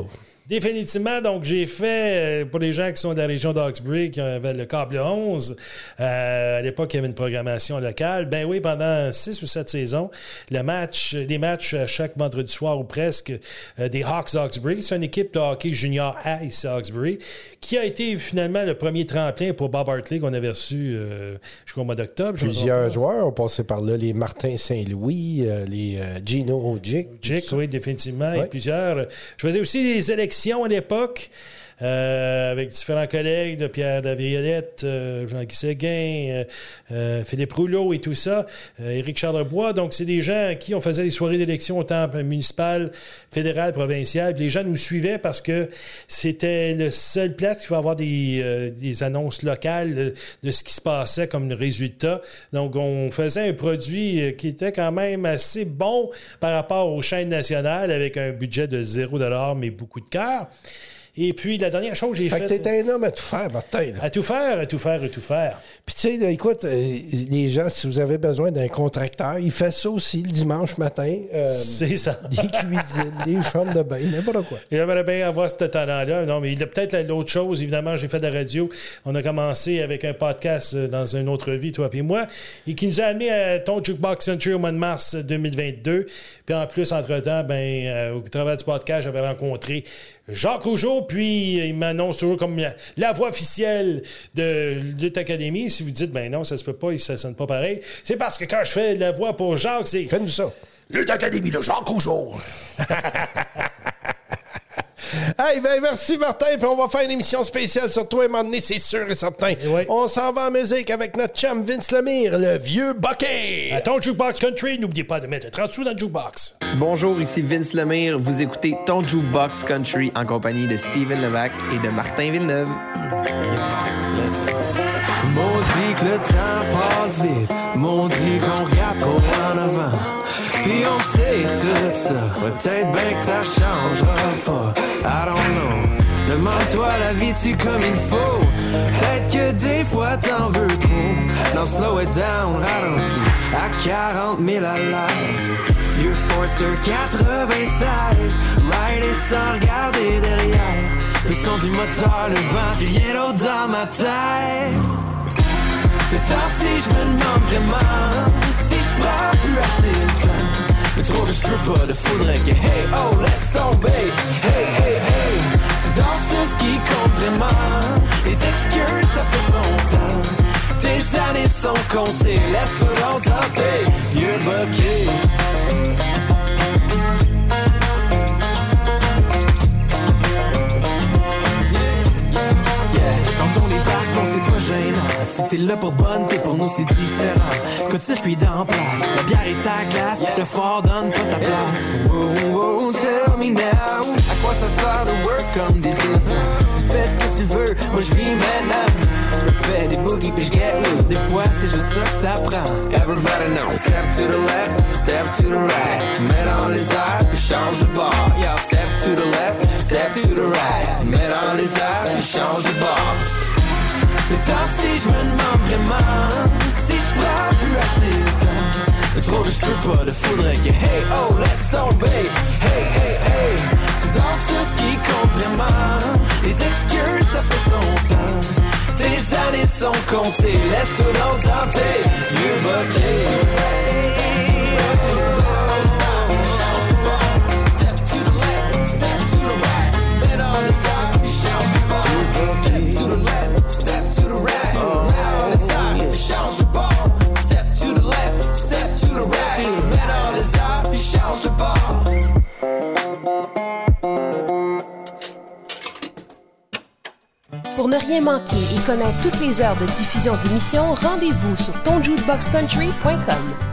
Définitivement, donc j'ai fait, euh, pour les gens qui sont de la région d'Oxbury, qui avaient le câble 11, euh, à l'époque, il y avait une programmation locale. Ben oui, pendant six ou sept saisons, le match, les matchs chaque vendredi soir ou presque euh, des Hawks d'Oxbury, c'est une équipe de hockey junior A ici à Oxbury, qui a été finalement le premier tremplin pour Bob Hartley qu'on avait reçu jusqu'au mois d'octobre. Plusieurs joueurs ont passé par là, les Martin Saint-Louis, les Gino Ojic. Jick, oui, définitivement. Ouais. Et plusieurs. Je faisais aussi les élections à l'époque. Euh, avec différents collègues, de Pierre Laviolette, euh, Jean-Guy Séguin, euh, Philippe Rouleau et tout ça, Éric Charlebois. Donc, c'est des gens à qui on faisait les soirées d'élection autant municipales, fédérales, provinciales. Puis les gens nous suivaient parce que c'était le seul place qui va avoir des, annonces locales de, ce qui se passait comme résultat. Donc, on faisait un produit qui était quand même assez bon par rapport aux chaînes nationales avec un budget de 0 mais beaucoup de cœur. Et puis, la dernière chose que j'ai Fait que faite. t'es un homme à tout faire, Martin. là. À tout faire, à tout faire, à tout faire. Puis tu sais, écoute, euh, les gens, si vous avez besoin d'un contracteur, il fait ça aussi le dimanche matin. euh, C'est ça. Des cuisines, des chambres de bain, n'importe quoi. Il aimerait bien avoir ce talent-là. Non, mais il a peut-être l'autre chose. Évidemment, j'ai fait de la radio. On a commencé avec un podcast euh, dans une autre vie, toi et moi, et qui nous a amené à ton Jukebox Century au mois de mars 2022. Puis en plus, entre-temps, ben, euh, au travers du podcast, j'avais rencontré Jacques Rougeau, puis il m'annonce toujours comme la, la voix officielle de Lutte Académie. Si vous dites, ben non, ça se peut pas, ça sonne pas pareil, c'est parce que quand je fais la voix pour Jacques, c'est... Fais-nous ça. Lutte Académie de Jacques Rougeau. Hey, ben merci Martin, puis on va faire une émission spéciale sur toi et m'emmener, c'est sûr et certain. On s'en va en musique avec notre chum Vince Lemire, le vieux Bucky. À ton Jukebox Country, n'oubliez pas de mettre 30 sous dans le Jukebox. Bonjour, ici Vince Lemire. Vous écoutez Ton Jukebox Country en compagnie de Steven Levac et de Martin Villeneuve. Maudit que le temps passe vite, maudit qu'on regarde trop en avant. On sait tout ça. Peut-être bien que ça changera pas. I don't know. Demande-toi la vie tu comme il faut. Peut-être que des fois t'en veux trop. Non, slow it down, ralenti. À 40 000 à l'heure. Vieux Sportster 96. Rider sans regarder derrière. Le son du moteur, le vent, rien d'autre dans ma tête. C'est temps-ci, je me demande vraiment prends plus assez le temps. Mais trop de peux pas, de faudrait que hey, oh, laisse tomber. Hey, hey, hey, tu danses ce qui compte vraiment. Les excuses, ça fait son temps. Tes années sont comptées, laisse-toi tenter, vieux. Si t'es là pour bonne, t'es pour nous, c'est différent. De circuit dans place, la bière et sa glace, le fort donne pas sa place. Wow, wow, tell me now, à quoi ça sert de work comme des innocents? Tu fais ce que tu veux, moi je vis maintenant. Je fais des boogies puis je get loose. Des fois, c'est juste ça que ça prend. Everybody knows, step to the left, step to the right. Mets dans les airs, puis change de bord. Yeah, step to the left, step to the right. Mets dans les airs, puis change de bord. C'est temps-ci, je me demande vraiment si je prends plus assez de temps. Trop de peux pas, de faudrait que hey, oh, laisse tomber. Hey, hey, hey, danses sur ce qui compte vraiment. Les excuses, ça fait son temps. Tes années sont comptées, laisse-toi donc tenter. Vieux Pour rien manquer et connaître toutes les heures de diffusion de l'émission, rendez-vous sur tonjukeboxcountry.com.